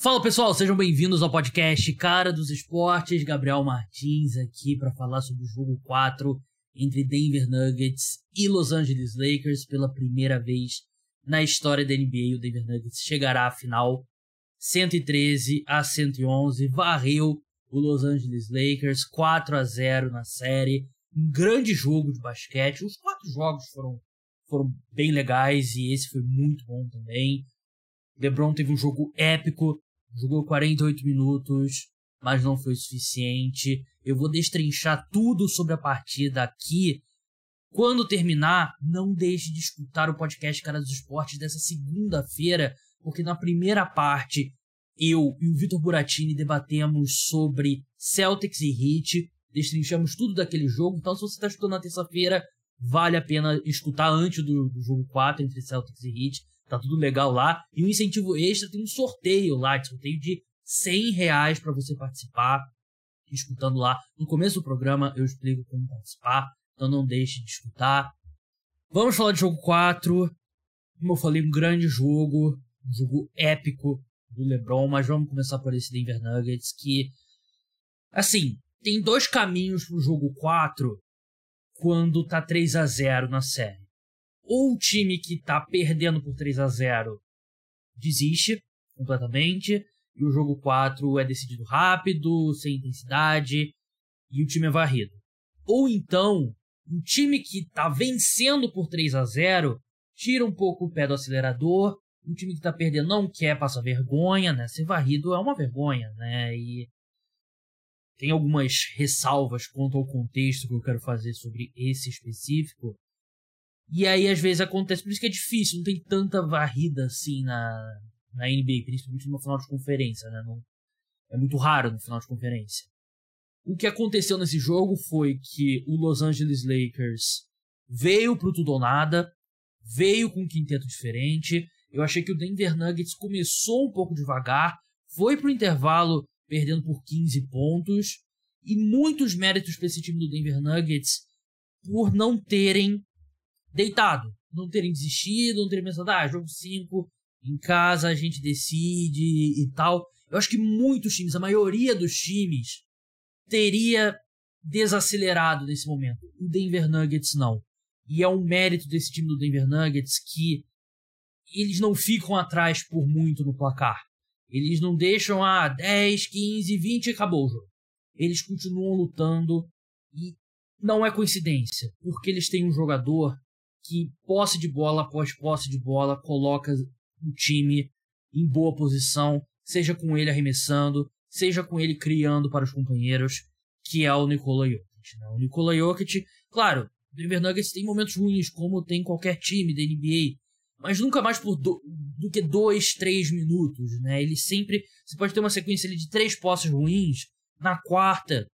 Fala pessoal, sejam bem-vindos ao podcast Cara dos Esportes. Gabriel Martins aqui para falar sobre o jogo 4 entre Denver Nuggets e Los Angeles Lakers pela primeira vez na história da NBA. O Denver Nuggets chegará à final 113 a 111, varreu o Los Angeles Lakers 4 a 0 na série. Um grande jogo de basquete. Os quatro jogos foram, foram bem legais e esse foi muito bom também. LeBron teve um jogo épico, jogou 48 minutos, mas não foi suficiente. Eu vou destrinchar tudo sobre a partida aqui. Quando terminar, não deixe de escutar o podcast Cara dos Esportes dessa segunda-feira, porque na primeira parte eu e o Vitor Buratini debatemos sobre Celtics e Heat, destrinchamos tudo daquele jogo. Então, se você está escutando na terça-feira, vale a pena escutar antes do, jogo 4 entre Celtics e Heat Tá tudo legal lá. E um incentivo extra, tem um sorteio lá, sorteio de 100 reais para você participar. Escutando lá. No começo do programa eu explico como participar. Então não deixe de escutar. Vamos falar de jogo 4. Como eu falei, um grande jogo. Um jogo épico do LeBron. Mas vamos começar por esse Denver Nuggets que... Assim, tem dois caminhos pro jogo 4 quando tá 3 a 0 na série ou o time que está perdendo por 3 a 0 desiste completamente e o jogo 4 é decidido rápido, sem intensidade e o time é varrido. Ou então, um time que está vencendo por 3 a 0 tira um pouco o pé do acelerador, um time que está perdendo não quer passar vergonha, né? Ser varrido é uma vergonha, né? E tem algumas ressalvas quanto ao contexto que eu quero fazer sobre esse específico, e aí, às vezes, acontece. Por isso que é difícil, não tem tanta varrida assim na, na NBA, principalmente no final de conferência, né? Não, é muito raro no final de conferência. O que aconteceu nesse jogo foi que o Los Angeles Lakers veio pro tudo ou nada, veio com um quinteto diferente. Eu achei que o Denver Nuggets começou um pouco devagar, foi pro intervalo perdendo por 15 pontos, e muitos méritos para esse time do Denver Nuggets por não terem deitado. Não terem desistido, não terem pensado, ah, jogo 5, em casa a gente decide e tal. Eu acho que muitos times, a maioria dos times, teria desacelerado nesse momento. O Denver Nuggets não. E é um mérito desse time do Denver Nuggets que eles não ficam atrás por muito no placar. Eles não deixam a ah, 10, 15, 20 e acabou o jogo. Eles continuam lutando e não é coincidência, porque eles têm um jogador que posse de bola após posse de bola coloca o time em boa posição, seja com ele arremessando, seja com ele criando para os companheiros, que é o Nikola Jokic. Né? O Nikola Jokic, claro, o Denver Nuggets tem momentos ruins, como tem qualquer time da NBA, mas nunca mais por do, do que dois, três minutos, né? Ele sempre, você pode ter uma sequência de três posses ruins, na quarta,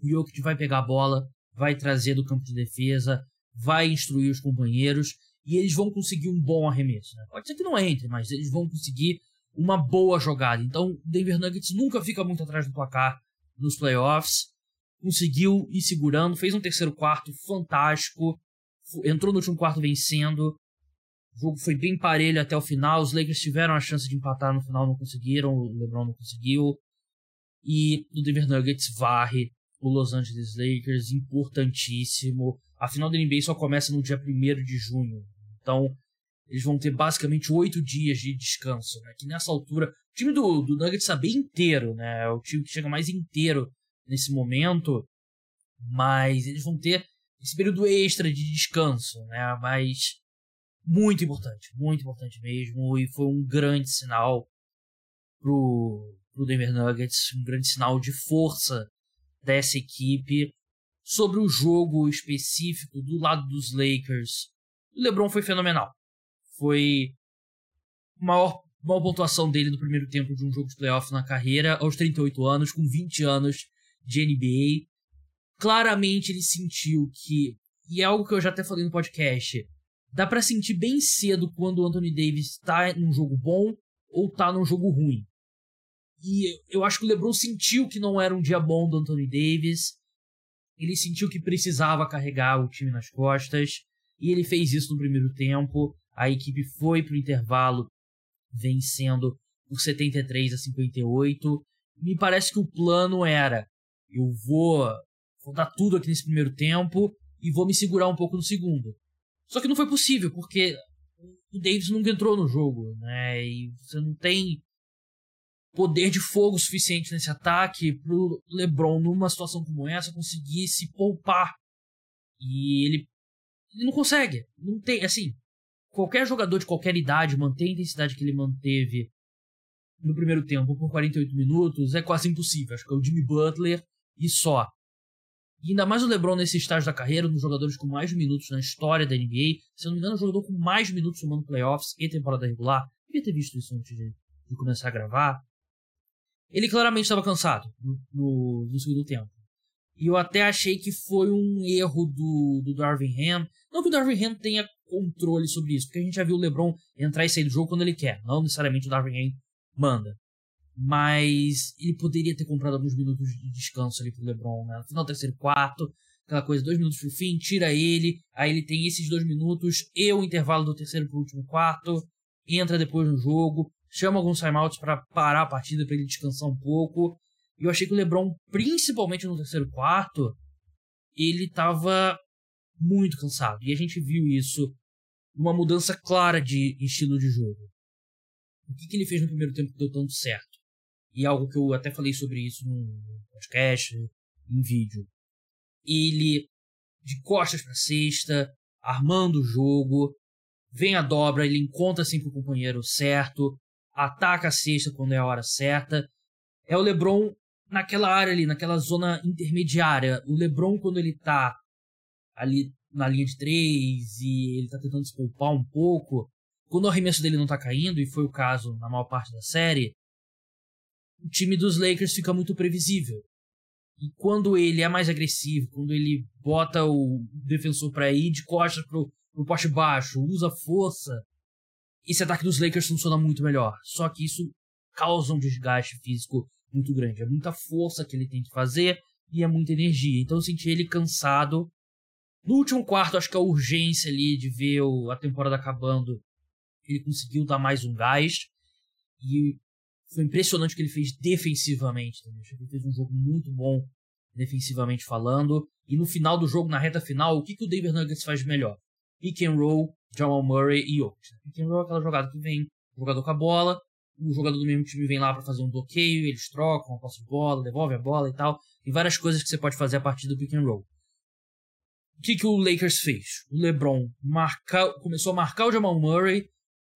o Jokic vai pegar a bola, vai trazer do campo de defesa, vai instruir os companheiros e eles vão conseguir um bom arremesso. Né? Pode ser que não entre, mas eles vão conseguir uma boa jogada. Então, o Denver Nuggets nunca fica muito atrás do placar nos playoffs. Conseguiu ir segurando, fez um terceiro quarto fantástico, entrou no último quarto vencendo. O jogo foi bem parelho até o final. Os Lakers tiveram a chance de empatar no final, não conseguiram. O LeBron não conseguiu. E o Denver Nuggets varre o Los Angeles Lakers, importantíssimo. A final da NBA só começa no dia 1 de junho. Então, eles vão ter basicamente oito dias de descanso, né? Que nessa altura, o time do, do Nuggets está bem inteiro, né? É o time que chega mais inteiro nesse momento. Mas eles vão ter esse período extra de descanso, né? Mas muito importante, muito importante mesmo. E foi um grande sinal pro, pro Denver Nuggets, um grande sinal de força dessa equipe sobre o jogo específico do lado dos Lakers, o LeBron foi fenomenal. Foi maior, maior pontuação dele no primeiro tempo de um jogo de playoff na carreira, aos 38 anos, com 20 anos de NBA. Claramente ele sentiu que, e é algo que eu já até falei no podcast, dá para sentir bem cedo quando o Anthony Davis tá num jogo bom ou tá num jogo ruim. E eu acho que o LeBron sentiu que não era um dia bom do Anthony Davis ele sentiu que precisava carregar o time nas costas e ele fez isso no primeiro tempo. A equipe foi para o intervalo vencendo por 73 a 58. Me parece que o plano era: eu vou, vou dar tudo aqui nesse primeiro tempo e vou me segurar um pouco no segundo. Só que não foi possível, porque o Davis nunca entrou no jogo, né? E você não tem poder de fogo suficiente nesse ataque pro LeBron, numa situação como essa, conseguir se poupar. E ele, ele não consegue. Não tem, assim, qualquer jogador de qualquer idade manter a intensidade que ele manteve no primeiro tempo por 48 minutos é quase impossível. Acho que é o Jimmy Butler e só. E ainda mais o LeBron nesse estágio da carreira, um dos jogadores com mais minutos na história da NBA. Se eu não me engano, é o jogador com mais minutos somando playoffs e temporada regular. Devia ter visto isso antes de, de começar a gravar. Ele claramente estava cansado no, no, no, segundo tempo. E eu até achei que foi um erro do, do Darvin Ham. Não que o Darvin Ham tenha controle sobre isso, porque a gente já viu o LeBron entrar e sair do jogo quando ele quer. Não necessariamente o Darvin Ham manda. Mas ele poderia ter comprado alguns minutos de descanso ali pro LeBron, né? No final terceiro quarto, aquela coisa, dois minutos pro fim, tira ele, aí ele tem esses dois minutos e o intervalo do terceiro pro último quarto, entra depois no jogo, chama alguns timeouts para parar a partida para ele descansar um pouco. E eu achei que o LeBron, principalmente no terceiro quarto, ele tava muito cansado. E a gente viu isso, uma mudança clara de estilo de jogo. O que, que ele fez no primeiro tempo que deu tanto certo? E algo que eu até falei sobre isso no podcast, em vídeo. Ele, de costas para cesta, armando o jogo, vem a dobra, ele encontra sempre o companheiro certo, ataca a cesta quando é a hora certa. É o LeBron naquela área ali, naquela zona intermediária. O LeBron, quando ele tá ali na linha de três e ele tá tentando se poupar um pouco, quando o arremesso dele não tá caindo, e foi o caso na maior parte da série, o time dos Lakers fica muito previsível. E quando ele é mais agressivo, quando ele bota o defensor para ir de costas pro, pro poste baixo, usa força, esse ataque dos Lakers funciona muito melhor. Só que isso causa um desgaste físico muito grande. É muita força que ele tem que fazer e é muita energia. Então eu senti ele cansado. No último quarto, acho que a urgência ali de ver a temporada acabando, ele conseguiu dar mais um gás. E foi impressionante o que ele fez defensivamente também. Acho que ele fez um jogo muito bom defensivamente falando. E no final do jogo, na reta final, o que, que o Denver Nuggets faz melhor? Pick and roll, Jamal Murray e Jokic. Pick and roll é aquela jogada que vem o jogador com a bola, o jogador do mesmo time vem lá para fazer um bloqueio, eles trocam a posse de bola, devolve a bola e tal. Tem várias coisas que você pode fazer a partir do pick and roll. O que, que o Lakers fez? O LeBron marca, começou a marcar o Jamal Murray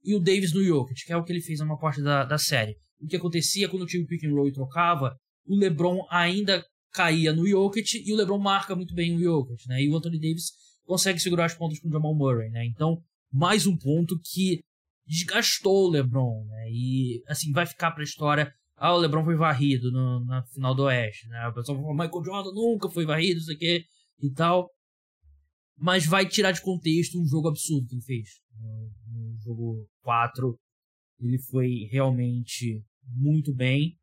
e o Davis no Jokic, que é o que ele fez numa parte da, da série o que acontecia quando o time pick and roll e trocava, o LeBron ainda caía no Jokic e o LeBron marca muito bem o Jokic, né? E o Anthony Davis consegue segurar as pontas com o Jamal Murray, né? Então, mais um ponto que desgastou o LeBron, né? E assim vai ficar para a história. Ah, o LeBron foi varrido no, na final do Oeste, né? O pessoal falou, Michael Jordan nunca foi varrido, isso aqui e tal. Mas vai tirar de contexto um jogo absurdo que ele fez. No, no jogo 4, ele foi realmente muito bem.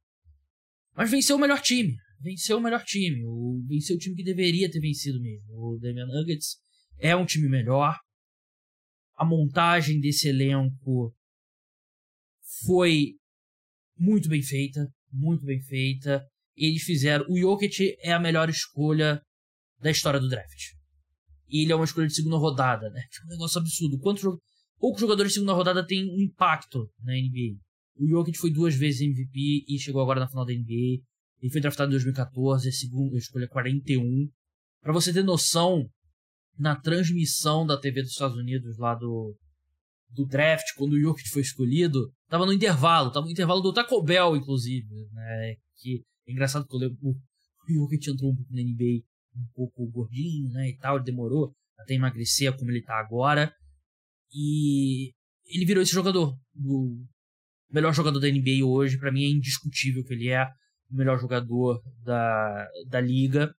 Mas venceu o melhor time. Venceu o melhor time. O, venceu o time que deveria ter vencido mesmo. O Damian Nuggets é um time melhor. A montagem desse elenco foi muito bem feita. Muito bem feita. Eles fizeram. O Jokic é a melhor escolha da história do draft. E ele é uma escolha de segunda rodada, né? É um negócio absurdo. Quantos poucos jogadores de segunda rodada têm um impacto na NBA? O Jokic foi duas vezes MVP e chegou agora na final da NBA. Ele foi draftado em 2014, a segunda escolha 41. Para você ter noção, na transmissão da TV dos Estados Unidos lá do, do draft, quando o Jokic foi escolhido, tava no intervalo, tava no intervalo do Taco Bell, inclusive, né? Que é engraçado que o, o Jokic entrou um pouco na NBA um pouco gordinho, né, e tal, ele demorou até emagrecer como ele tá agora. E ele virou esse jogador, do melhor jogador da NBA hoje, para mim é indiscutível que ele é o melhor jogador da, da liga.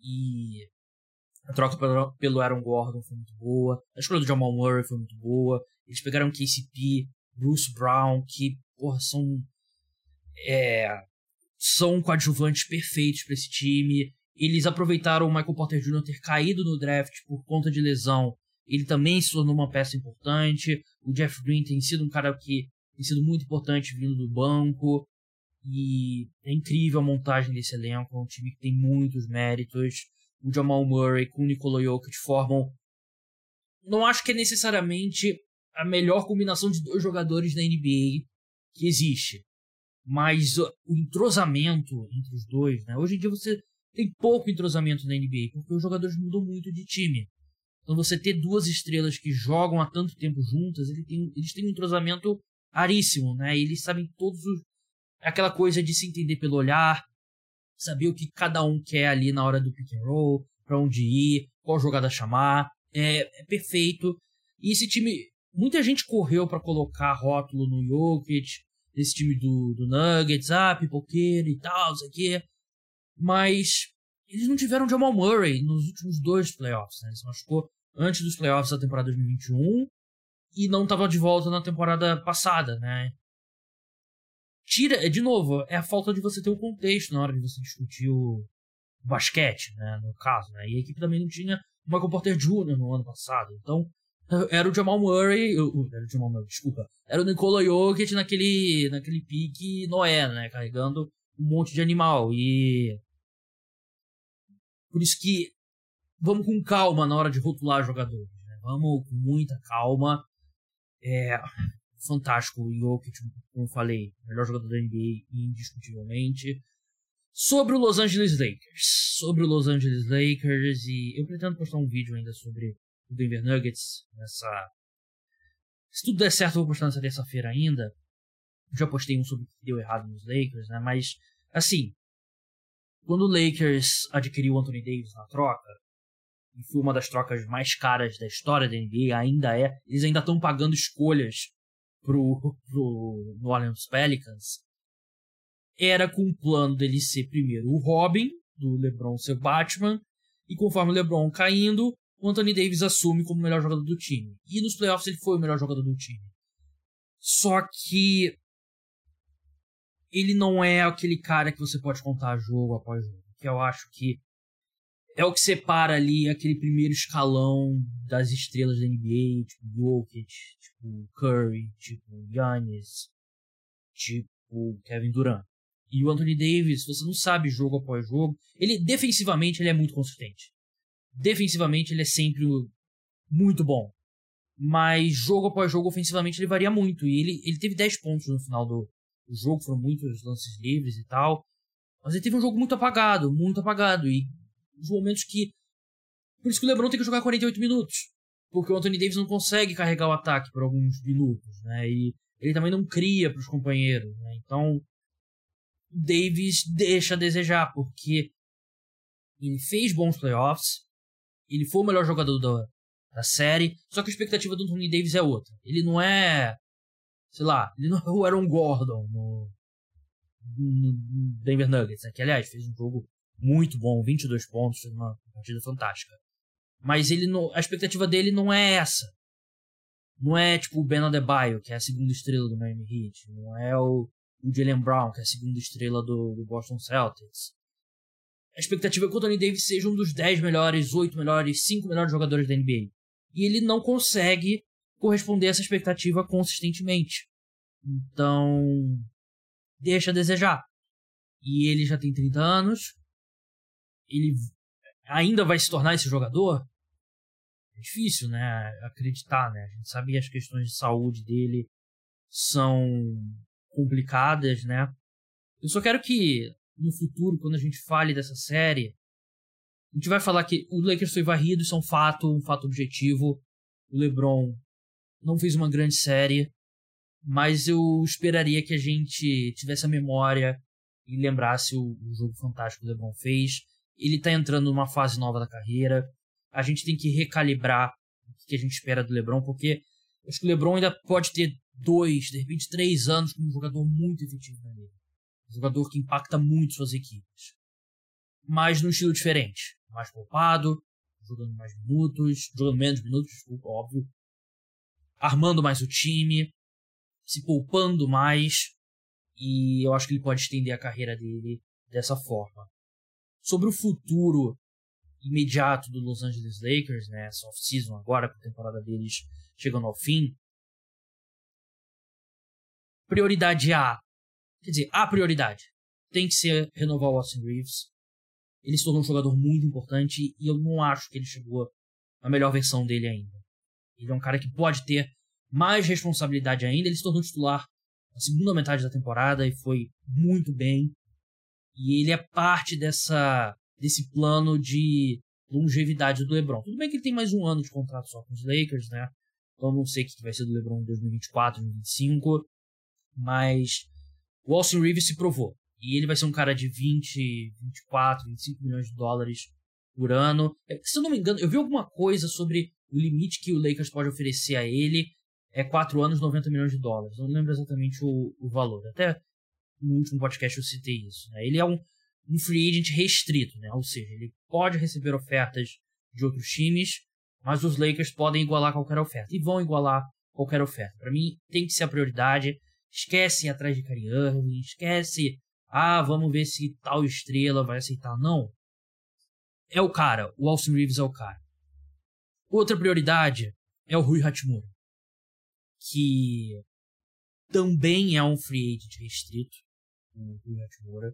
E a troca pelo Aaron Gordon foi muito boa. A escolha do Jamal Murray foi muito boa. Eles pegaram KCP, Bruce Brown, que porra, são é, são coadjuvantes perfeitos para esse time. Eles aproveitaram o Michael Porter Jr. ter caído no draft por conta de lesão. Ele também se tornou uma peça importante. O Jeff Green tem sido um cara que tem sido muito importante vindo do banco. E é incrível a montagem desse elenco. É um time que tem muitos méritos. O Jamal Murray com o Nikola Jokic formam. Não acho que é necessariamente a melhor combinação de dois jogadores da NBA que existe. Mas o entrosamento entre os dois, né? Hoje em dia você tem pouco entrosamento na NBA, porque os jogadores mudam muito de time. Então você ter duas estrelas que jogam há tanto tempo juntas, eles têm, eles têm um entrosamento raríssimo, né? Eles sabem todos os. aquela coisa de se entender pelo olhar, saber o que cada um quer ali na hora do pick and roll, para onde ir, qual jogada chamar. É, é perfeito. E esse time. Muita gente correu para colocar rótulo no Jokic, desse time do, do Nuggets, ah, pipoqueiro e tal, isso aqui. Mas eles não tiveram Jamal Murray nos últimos dois playoffs, né? Ele se machucou antes dos playoffs da temporada 2021 e não estava de volta na temporada passada, né? Tira, de novo, é a falta de você ter o contexto na hora de você discutir o basquete, né, no caso, né? E a equipe também não tinha o Michael Porter Jr. no ano passado. Então, era o Jamal Murray, era o Jamal Murray, desculpa, era o Nikola Jokic naquele, naquele pique Noé, né, carregando um monte de animal e por isso que vamos com calma na hora de rotular jogadores, né? vamos com muita calma. É fantástico o Jokic, como falei, melhor jogador da NBA indiscutivelmente. Sobre o Los Angeles Lakers, sobre o Los Angeles Lakers e eu pretendo postar um vídeo ainda sobre o Denver Nuggets nessa se tudo der certo, eu vou postar nessa terça-feira ainda. Já postei um sobre o que deu errado nos Lakers, né? Mas, assim, quando o Lakers adquiriu o Anthony Davis na troca, e foi uma das trocas mais caras da história da NBA, ainda é, eles ainda estão pagando escolhas pro, pro New Orleans Pelicans, era com o plano dele ser primeiro o Robin, do LeBron ser Batman, e conforme o LeBron caindo, o Anthony Davis assume como o melhor jogador do time. E nos playoffs ele foi o melhor jogador do time. Só que ele não é aquele cara que você pode contar jogo após jogo. Que eu acho que é o que separa ali aquele primeiro escalão das estrelas da NBA, tipo Jokic, tipo Curry, tipo Giannis, tipo Kevin Durant. E o Anthony Davis, você não sabe jogo após jogo, ele defensivamente ele é muito consistente defensivamente ele é sempre muito bom. Mas jogo após jogo, ofensivamente, ele varia muito. E ele, ele teve 10 pontos no final do, do jogo, foram muitos lances livres e tal. Mas ele teve um jogo muito apagado, muito apagado. E os momentos que. Por isso que o LeBron tem que jogar 48 minutos. Porque o Anthony Davis não consegue carregar o ataque por alguns minutos, né? E ele também não cria para os companheiros, né? Então, Davis deixa a desejar, porque ele fez bons playoffs, ele foi o melhor jogador da, da série, só que a expectativa do Anthony Davis é outra. Ele não é, sei lá, ele não é o Aaron Gordon no, no Denver Nuggets, né? que aliás fez um jogo muito bom, 22 pontos, uma partida fantástica. Mas ele não, a expectativa dele não é essa. Não é tipo o Ben Adebayo, que é a segunda estrela do Miami Heat. Não é o, o Jalen Brown, que é a segunda estrela do, do Boston Celtics a expectativa é que o Anthony Davis seja um dos 10 melhores, 8 melhores, 5 melhores jogadores da NBA. E ele não consegue corresponder a essa expectativa consistentemente. Então, deixa a desejar. E ele já tem 30 anos. Ele ainda vai se tornar esse jogador? É difícil, né? Acreditar, né? A gente sabe que as questões de saúde dele são complicadas, né? Eu só quero que no futuro, quando a gente fale dessa série, a gente vai falar que o Lakers foi varrido, isso é um fato, um fato objetivo. O LeBron não fez uma grande série, mas eu esperaria que a gente tivesse a memória e lembrasse o, o jogo fantástico que o LeBron fez. Ele tá entrando numa fase nova da carreira. A gente tem que recalibrar o que a gente espera do LeBron, porque acho que o LeBron ainda pode ter dois, de repente três anos como um jogador muito efetivo na liga jogador que impacta muito suas equipes. Mas num estilo diferente. Mais poupado, jogando mais minutos, jogando menos minutos, desculpa, óbvio. Armando mais o time, se poupando mais. E eu acho que ele pode estender a carreira dele dessa forma. Sobre o futuro imediato do Los Angeles Lakers, né, essa off-season agora, com a temporada deles chegando ao fim, prioridade A, quer dizer, a prioridade tem que ser renovar o Austin Reeves. Ele se tornou um jogador muito importante e eu não acho que ele chegou à melhor versão dele ainda. Ele é um cara que pode ter mais responsabilidade ainda. Ele se tornou titular na segunda metade da temporada e foi muito bem. E ele é parte dessa desse plano de longevidade do LeBron. Tudo bem que ele tem mais um ano de contrato só com os Lakers, né? Então não sei o que vai ser do LeBron em 2024, 2025. Mas o Austin Reeves se provou. E ele vai ser um cara de 20, 24, 25 milhões de dólares por ano. É, se eu não me engano, eu vi alguma coisa sobre o limite que o Lakers pode oferecer a ele. É 4 anos, 90 milhões de dólares. Não lembro exatamente o, o valor. Até no último podcast eu citei isso. Né? Ele é um, um free agent restrito, né? ou seja, ele pode receber ofertas de outros times, mas os Lakers podem igualar qualquer oferta. E vão igualar qualquer oferta. Para mim, tem que ser a prioridade. Esquece atrás de Kyrie Irving, esquece, ah, vamos ver se tal estrela vai aceitar. Não. É o cara, o Austin Reeves é o cara. Outra prioridade é o Rui Hachimura, que também é um free agent restrito, o Rui Hachimura.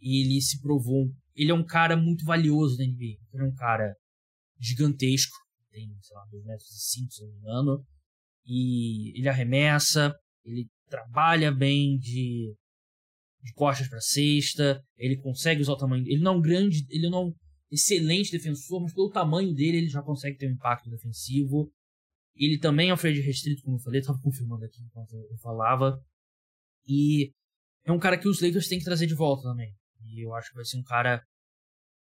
Ele se provou, ele é um cara muito valioso na NBA. Ele é um cara gigantesco, tem, sei lá, 2 metros e 5, se não me engano. E ele arremessa, ele trabalha bem de, de costas para cesta, ele consegue usar o tamanho. Ele não é um grande, ele não é um excelente defensor, mas pelo tamanho dele ele já consegue ter um impacto defensivo. Ele também é um freio de restrito, como eu falei, estava confirmando aqui enquanto eu falava. E é um cara que os Lakers têm que trazer de volta também. E eu acho que vai ser um cara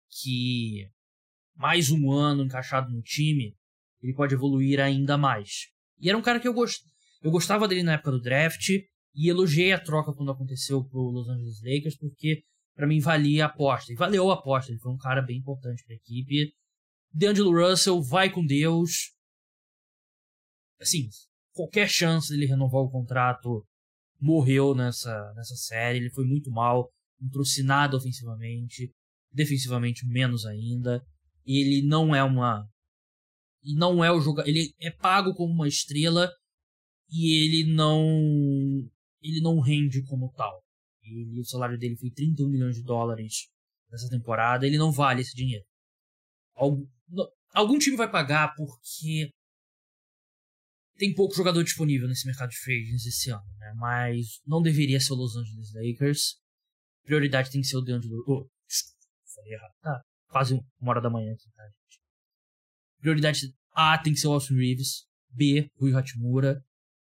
que mais um ano encaixado no time, ele pode evoluir ainda mais. E era um cara que eu, gost... eu gostava dele na época do draft e elogiei a troca quando aconteceu pro Los Angeles Lakers, porque para mim valia a aposta. E valeu a aposta, ele foi um cara bem importante para a equipe. D'Angelo Russell vai com Deus. Assim, qualquer chance dele renovar o contrato morreu nessa, nessa série. Ele foi muito mal, nada ofensivamente, defensivamente menos ainda ele não é uma não é o jogador, ele é pago como uma estrela e ele não ele não rende como tal. Ele, o salário dele foi 31 milhões de dólares nessa temporada, ele não vale esse dinheiro. Algum, algum time vai pagar porque tem pouco jogador disponível nesse mercado de free agents esse ano, né? Mas não deveria ser o Los Angeles Lakers. Prioridade tem que ser o DeAngelo. Oh, falei errado. Tá, quase uma hora da manhã aqui, tá, gente? Prioridade A tem que ser o Austin Reeves. B, Rui Hachimura.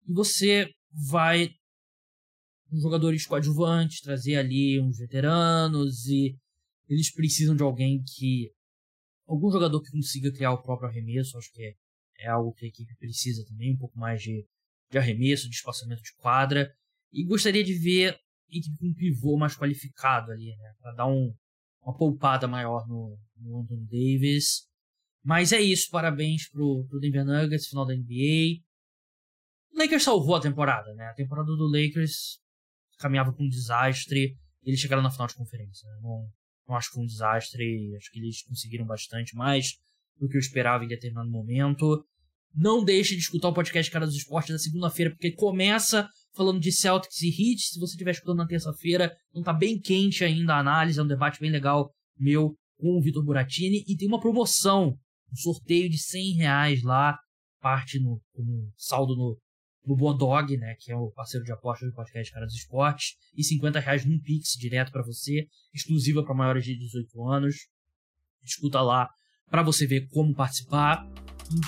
E você vai um jogadores coadjuvantes, trazer ali uns veteranos e eles precisam de alguém que algum jogador que consiga criar o próprio arremesso, acho que é, é algo que a equipe precisa também, um pouco mais de, de arremesso, de espaçamento de quadra e gostaria de ver equipe com um pivô mais qualificado ali, né, para dar um, uma poupada maior no, no Davis. Mas é isso, parabéns pro, pro Denver Nuggets, final da NBA. O Lakers salvou a temporada, né? A temporada do Lakers caminhava com um desastre. Eles chegaram na final de conferência. Né? Não, não acho que foi um desastre. Acho que eles conseguiram bastante mais do que eu esperava em determinado momento. Não deixe de escutar o podcast Cara dos Esportes da segunda-feira, porque começa falando de Celtics e Heat. Se você estiver escutando na terça-feira, então tá bem quente ainda a análise, é um debate bem legal meu com o Vitor Buratini. E tem uma promoção, um sorteio de 100 reais lá, parte no como saldo no, no Bodog, né, que é o parceiro de apostas do podcast Cara dos Esportes, e 50 reais num Pix direto para você, exclusiva para maiores de 18 anos. Escuta lá para você ver como participar.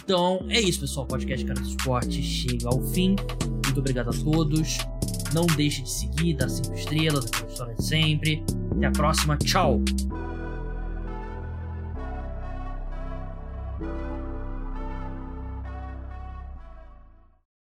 Então é isso, pessoal. Podcast Cara do Esporte chega ao fim. Muito obrigado a todos. Não deixe de seguir, dar 5 estrelas, aquela história de sempre. Até a próxima. Tchau!